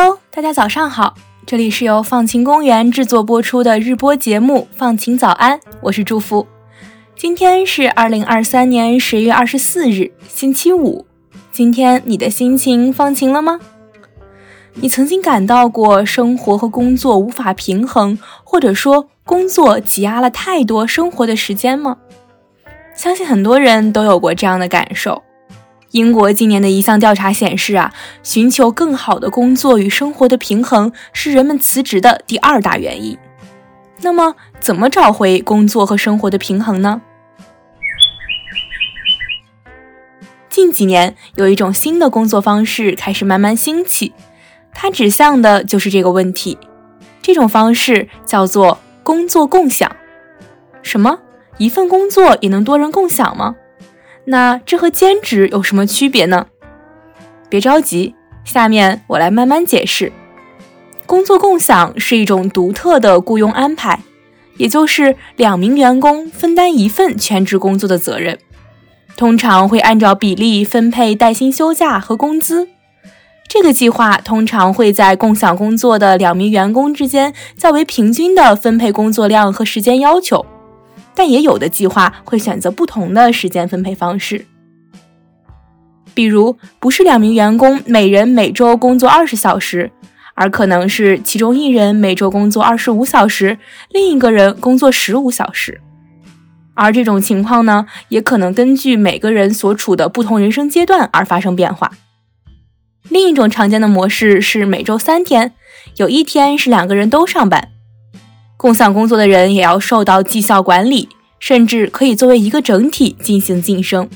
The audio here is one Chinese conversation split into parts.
Hello，大家早上好，这里是由放晴公园制作播出的日播节目《放晴早安》，我是祝福。今天是二零二三年十月二十四日，星期五。今天你的心情放晴了吗？你曾经感到过生活和工作无法平衡，或者说工作挤压了太多生活的时间吗？相信很多人都有过这样的感受。英国今年的一项调查显示啊，寻求更好的工作与生活的平衡是人们辞职的第二大原因。那么，怎么找回工作和生活的平衡呢？近几年，有一种新的工作方式开始慢慢兴起。它指向的就是这个问题，这种方式叫做工作共享。什么？一份工作也能多人共享吗？那这和兼职有什么区别呢？别着急，下面我来慢慢解释。工作共享是一种独特的雇佣安排，也就是两名员工分担一份全职工作的责任，通常会按照比例分配带薪休假和工资。这个计划通常会在共享工作的两名员工之间较为平均的分配工作量和时间要求，但也有的计划会选择不同的时间分配方式。比如，不是两名员工每人每周工作二十小时，而可能是其中一人每周工作二十五小时，另一个人工作十五小时。而这种情况呢，也可能根据每个人所处的不同人生阶段而发生变化。另一种常见的模式是每周三天，有一天是两个人都上班，共享工作的人也要受到绩效管理，甚至可以作为一个整体进行晋升。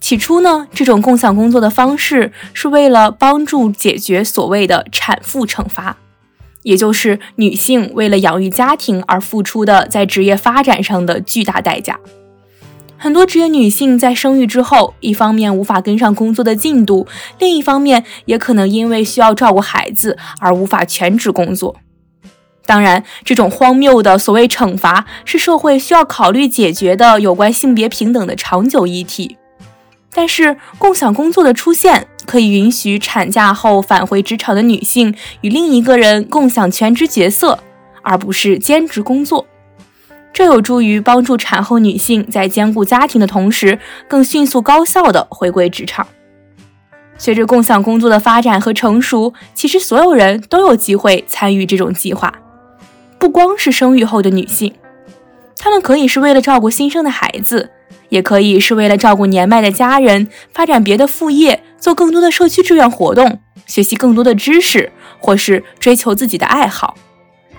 起初呢，这种共享工作的方式是为了帮助解决所谓的产妇惩罚，也就是女性为了养育家庭而付出的在职业发展上的巨大代价。很多职业女性在生育之后，一方面无法跟上工作的进度，另一方面也可能因为需要照顾孩子而无法全职工作。当然，这种荒谬的所谓惩罚是社会需要考虑解决的有关性别平等的长久议题。但是，共享工作的出现可以允许产假后返回职场的女性与另一个人共享全职角色，而不是兼职工作。这有助于帮助产后女性在兼顾家庭的同时，更迅速高效地回归职场。随着共享工作的发展和成熟，其实所有人都有机会参与这种计划，不光是生育后的女性，她们可以是为了照顾新生的孩子，也可以是为了照顾年迈的家人，发展别的副业，做更多的社区志愿活动，学习更多的知识，或是追求自己的爱好。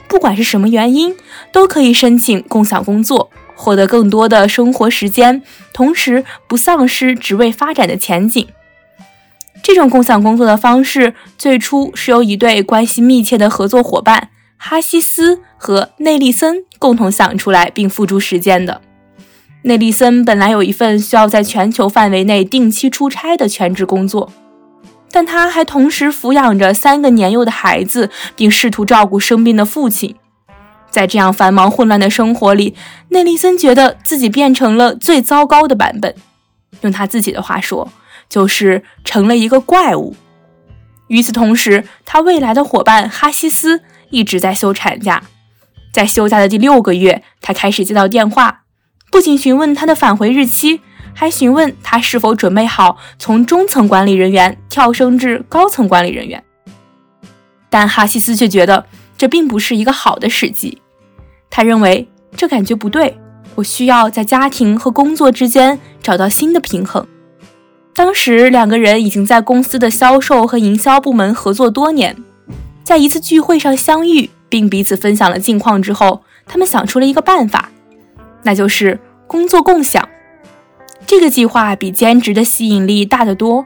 不管是什么原因，都可以申请共享工作，获得更多的生活时间，同时不丧失职位发展的前景。这种共享工作的方式最初是由一对关系密切的合作伙伴哈西斯和内利森共同想出来并付诸实践的。内利森本来有一份需要在全球范围内定期出差的全职工作。但他还同时抚养着三个年幼的孩子，并试图照顾生病的父亲。在这样繁忙混乱的生活里，内利森觉得自己变成了最糟糕的版本。用他自己的话说，就是成了一个怪物。与此同时，他未来的伙伴哈西斯一直在休产假。在休假的第六个月，他开始接到电话，不仅询问他的返回日期。还询问他是否准备好从中层管理人员跳升至高层管理人员，但哈西斯却觉得这并不是一个好的时机。他认为这感觉不对，我需要在家庭和工作之间找到新的平衡。当时两个人已经在公司的销售和营销部门合作多年，在一次聚会上相遇，并彼此分享了近况之后，他们想出了一个办法，那就是工作共享。这个计划比兼职的吸引力大得多，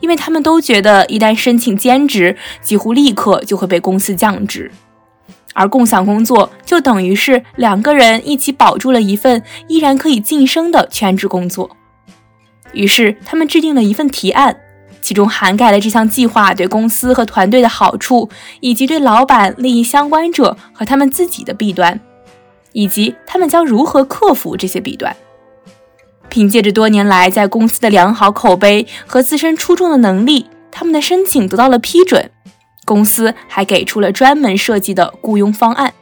因为他们都觉得一旦申请兼职，几乎立刻就会被公司降职，而共享工作就等于是两个人一起保住了一份依然可以晋升的全职工作。于是，他们制定了一份提案，其中涵盖了这项计划对公司和团队的好处，以及对老板、利益相关者和他们自己的弊端，以及他们将如何克服这些弊端。凭借着多年来在公司的良好口碑和自身出众的能力，他们的申请得到了批准，公司还给出了专门设计的雇佣方案。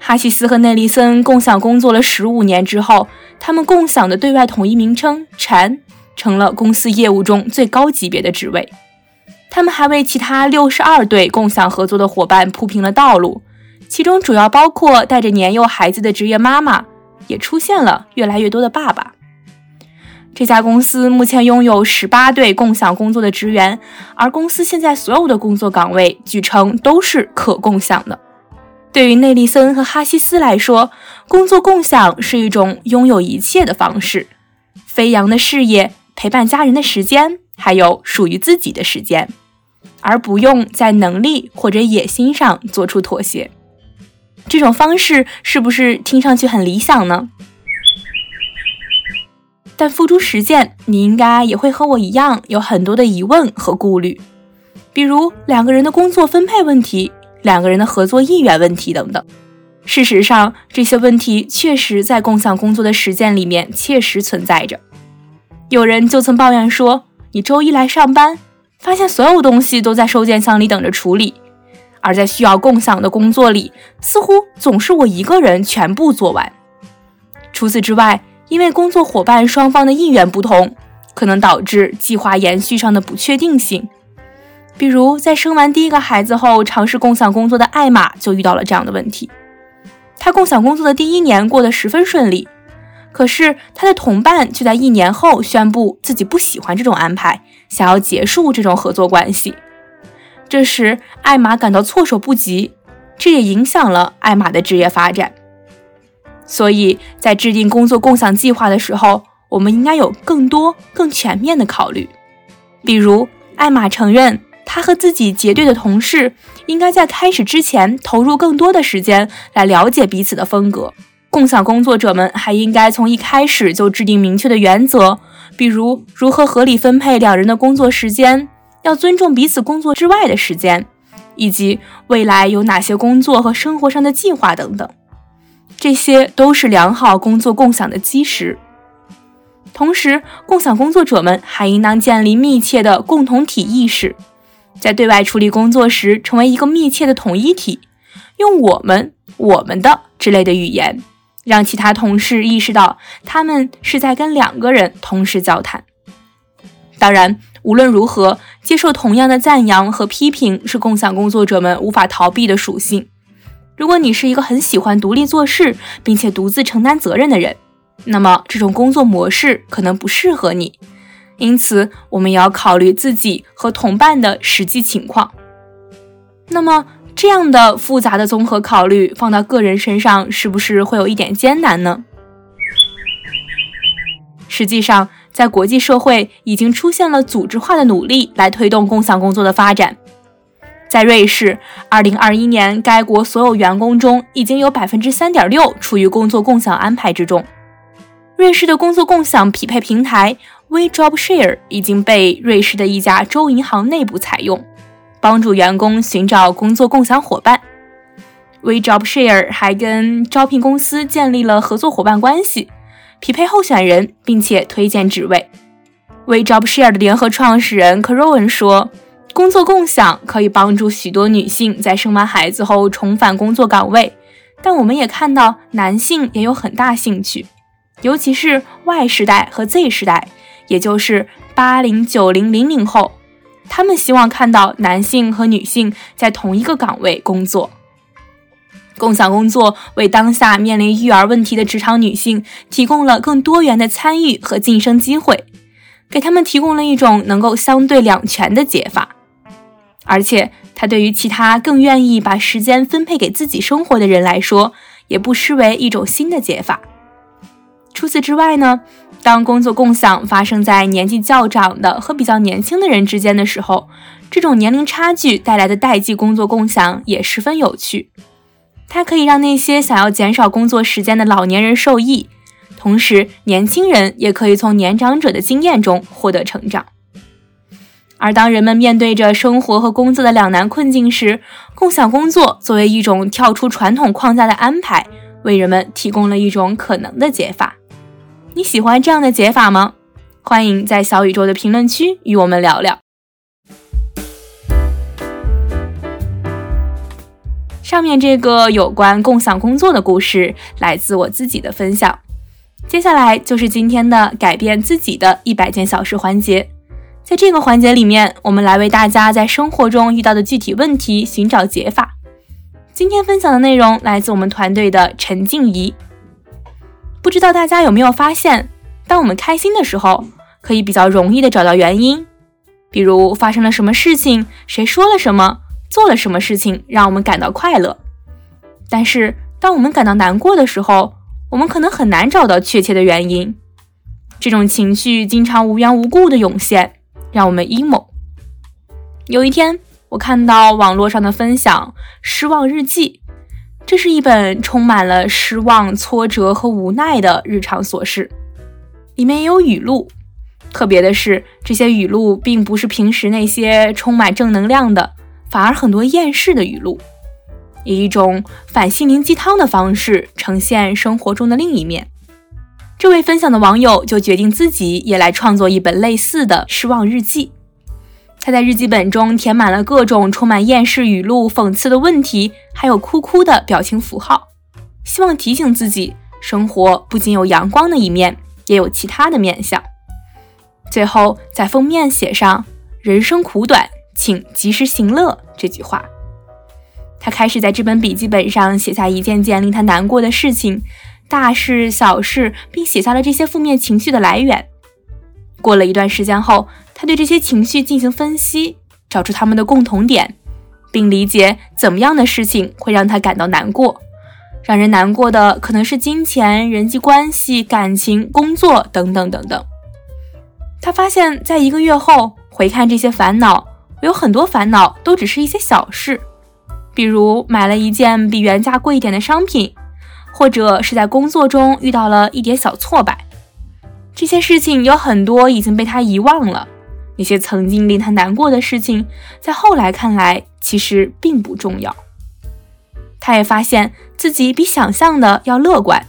哈希斯和内利森共享工作了十五年之后，他们共享的对外统一名称“禅”成了公司业务中最高级别的职位。他们还为其他六十二对共享合作的伙伴铺平了道路，其中主要包括带着年幼孩子的职业妈妈，也出现了越来越多的爸爸。这家公司目前拥有十八对共享工作的职员，而公司现在所有的工作岗位据称都是可共享的。对于内利森和哈西斯来说，工作共享是一种拥有一切的方式：飞扬的事业、陪伴家人的时间，还有属于自己的时间。而不用在能力或者野心上做出妥协，这种方式是不是听上去很理想呢？但付诸实践，你应该也会和我一样有很多的疑问和顾虑，比如两个人的工作分配问题、两个人的合作意愿问题等等。事实上，这些问题确实在共享工作的实践里面切实存在着。有人就曾抱怨说：“你周一来上班。”发现所有东西都在收件箱里等着处理，而在需要共享的工作里，似乎总是我一个人全部做完。除此之外，因为工作伙伴双方的意愿不同，可能导致计划延续上的不确定性。比如，在生完第一个孩子后，尝试共享工作的艾玛就遇到了这样的问题。她共享工作的第一年过得十分顺利。可是他的同伴却在一年后宣布自己不喜欢这种安排，想要结束这种合作关系。这时，艾玛感到措手不及，这也影响了艾玛的职业发展。所以在制定工作共享计划的时候，我们应该有更多、更全面的考虑。比如，艾玛承认，他和自己结对的同事应该在开始之前投入更多的时间来了解彼此的风格。共享工作者们还应该从一开始就制定明确的原则，比如如何合理分配两人的工作时间，要尊重彼此工作之外的时间，以及未来有哪些工作和生活上的计划等等。这些都是良好工作共享的基石。同时，共享工作者们还应当建立密切的共同体意识，在对外处理工作时成为一个密切的统一体，用“我们”“我们的”之类的语言。让其他同事意识到，他们是在跟两个人同时交谈。当然，无论如何，接受同样的赞扬和批评是共享工作者们无法逃避的属性。如果你是一个很喜欢独立做事，并且独自承担责任的人，那么这种工作模式可能不适合你。因此，我们也要考虑自己和同伴的实际情况。那么，这样的复杂的综合考虑放到个人身上，是不是会有一点艰难呢？实际上，在国际社会已经出现了组织化的努力来推动共享工作的发展。在瑞士，2021年该国所有员工中已经有3.6%处于工作共享安排之中。瑞士的工作共享匹配平台 WeJobShare 已经被瑞士的一家州银行内部采用。帮助员工寻找工作共享伙伴，WeJobShare 还跟招聘公司建立了合作伙伴关系，匹配候选人，并且推荐职位。WeJobShare 的联合创始人 c a r o n 说：“工作共享可以帮助许多女性在生完孩子后重返工作岗位，但我们也看到男性也有很大兴趣，尤其是 Y 时代和 Z 时代，也就是八零、九零、零零后。”他们希望看到男性和女性在同一个岗位工作。共享工作为当下面临育儿问题的职场女性提供了更多元的参与和晋升机会，给他们提供了一种能够相对两全的解法。而且，它对于其他更愿意把时间分配给自己生活的人来说，也不失为一种新的解法。除此之外呢？当工作共享发生在年纪较长的和比较年轻的人之间的时候，这种年龄差距带来的代际工作共享也十分有趣。它可以让那些想要减少工作时间的老年人受益，同时年轻人也可以从年长者的经验中获得成长。而当人们面对着生活和工作的两难困境时，共享工作作为一种跳出传统框架的安排，为人们提供了一种可能的解法。你喜欢这样的解法吗？欢迎在小宇宙的评论区与我们聊聊。上面这个有关共享工作的故事来自我自己的分享。接下来就是今天的改变自己的一百件小事环节。在这个环节里面，我们来为大家在生活中遇到的具体问题寻找解法。今天分享的内容来自我们团队的陈静怡。不知道大家有没有发现，当我们开心的时候，可以比较容易的找到原因，比如发生了什么事情，谁说了什么。做了什么事情让我们感到快乐？但是当我们感到难过的时候，我们可能很难找到确切的原因。这种情绪经常无缘无故的涌现，让我们 emo。有一天，我看到网络上的分享《失望日记》，这是一本充满了失望、挫折和无奈的日常琐事。里面也有语录，特别的是，这些语录并不是平时那些充满正能量的。反而很多厌世的语录，以一种反心灵鸡汤的方式呈现生活中的另一面。这位分享的网友就决定自己也来创作一本类似的失望日记。他在日记本中填满了各种充满厌世语录、讽刺的问题，还有哭哭的表情符号，希望提醒自己，生活不仅有阳光的一面，也有其他的面相。最后在封面写上：“人生苦短。”请及时行乐这句话，他开始在这本笔记本上写下一件件令他难过的事情，大事小事，并写下了这些负面情绪的来源。过了一段时间后，对这些情绪进行分析，找出他们的共同点，并理解怎么样的事情会让他感到难过。让人难过的可能是金钱、人际关系、感情、工作等等等等。他发现，在一个月后回看这些烦恼。有很多烦恼都只是一些小事，比如买了一件比原价贵一点的商品，或者是在工作中遇到了一点小挫败。这些事情有很多已经被他遗忘了。那些曾经令他难过的事情，在后来看来其实并不重要。他也发现自己比想象的要乐观。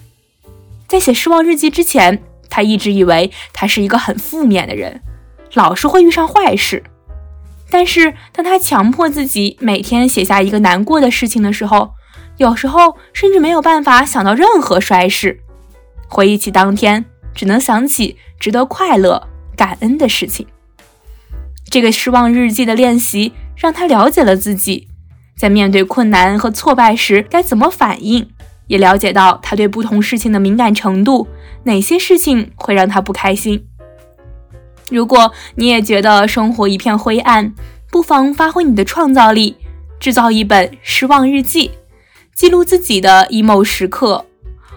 在写失望日记之前，他一直以为他是一个很负面的人，老是会遇上坏事。但是，当他强迫自己每天写下一个难过的事情的时候，有时候甚至没有办法想到任何衰事。回忆起当天，只能想起值得快乐、感恩的事情。这个失望日记的练习让他了解了自己，在面对困难和挫败时该怎么反应，也了解到他对不同事情的敏感程度，哪些事情会让他不开心。如果你也觉得生活一片灰暗，不妨发挥你的创造力，制造一本失望日记，记录自己的 emo 时刻。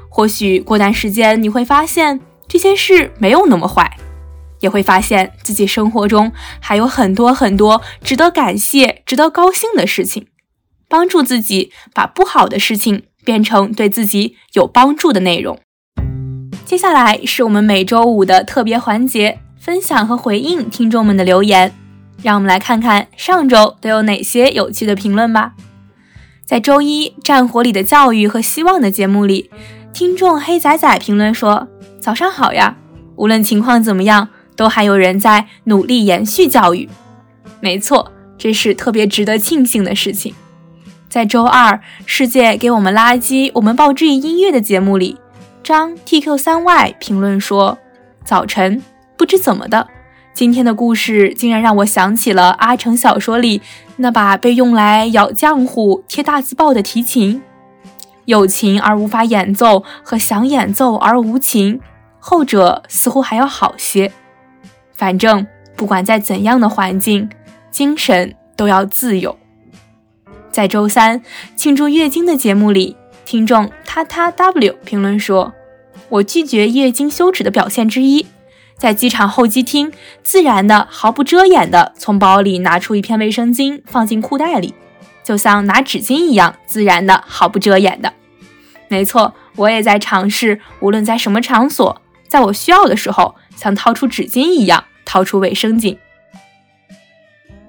或许过段时间你会发现这些事没有那么坏，也会发现自己生活中还有很多很多值得感谢、值得高兴的事情，帮助自己把不好的事情变成对自己有帮助的内容。接下来是我们每周五的特别环节。分享和回应听众们的留言，让我们来看看上周都有哪些有趣的评论吧。在周一《战火里的教育和希望》的节目里，听众黑仔仔评论说：“早上好呀，无论情况怎么样，都还有人在努力延续教育。”没错，这是特别值得庆幸的事情。在周二《世界给我们垃圾，我们报志意音乐》的节目里，张 TQ 三 Y 评论说：“早晨。”不知怎么的，今天的故事竟然让我想起了阿城小说里那把被用来咬浆糊、贴大字报的提琴。有琴而无法演奏，和想演奏而无琴，后者似乎还要好些。反正不管在怎样的环境，精神都要自由。在周三庆祝月经的节目里，听众他他 W 评论说：“我拒绝月经羞耻的表现之一。”在机场候机厅，自然的、毫不遮掩的从包里拿出一片卫生巾，放进裤袋里，就像拿纸巾一样自然的、毫不遮掩的。没错，我也在尝试，无论在什么场所，在我需要的时候，像掏出纸巾一样掏出卫生巾。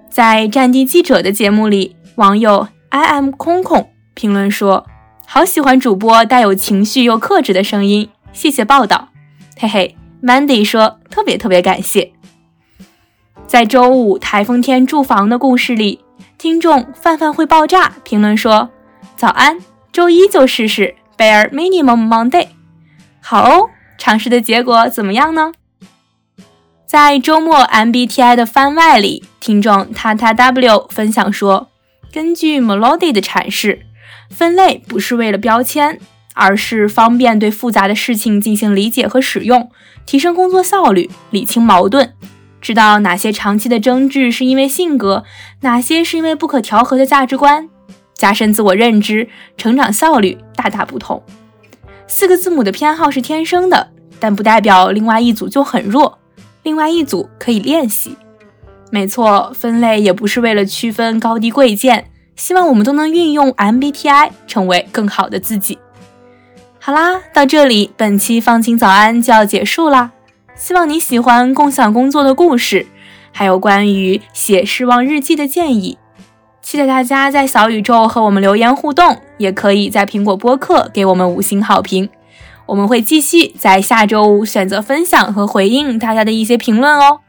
在战地记者的节目里，网友 I am 空空评论说：“好喜欢主播带有情绪又克制的声音，谢谢报道，嘿嘿。” Mandy 说：“特别特别感谢。”在周五台风天住房的故事里，听众范范会爆炸评论说：“早安，周一就试试 Bear Minimum Monday。好哦，尝试的结果怎么样呢？在周末 MBTI 的番外里，听众塔塔 W 分享说，根据 Melody 的阐释，分类不是为了标签，而是方便对复杂的事情进行理解和使用，提升工作效率，理清矛盾，知道哪些长期的争执是因为性格，哪些是因为不可调和的价值观。加深自我认知，成长效率大大不同。四个字母的偏好是天生的，但不代表另外一组就很弱，另外一组可以练习。没错，分类也不是为了区分高低贵贱，希望我们都能运用 MBTI 成为更好的自己。好啦，到这里，本期放晴早安就要结束啦。希望你喜欢共享工作的故事，还有关于写失望日记的建议。期待大家在小宇宙和我们留言互动，也可以在苹果播客给我们五星好评。我们会继续在下周五选择分享和回应大家的一些评论哦。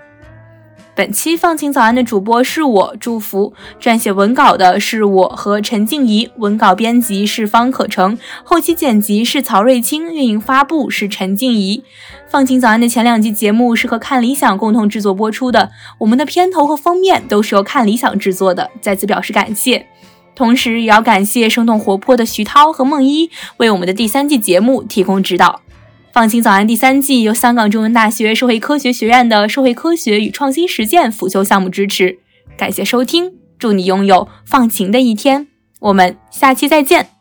本期放晴早安的主播是我祝福，撰写文稿的是我和陈静怡，文稿编辑是方可成，后期剪辑是曹瑞清，运营发布是陈静怡。放晴早安的前两季节目是和看理想共同制作播出的，我们的片头和封面都是由看理想制作的，再次表示感谢。同时也要感谢生动活泼的徐涛和梦一为我们的第三季节目提供指导。放晴早安第三季由香港中文大学社会科学学院的社会科学与创新实践辅修项目支持，感谢收听，祝你拥有放晴的一天，我们下期再见。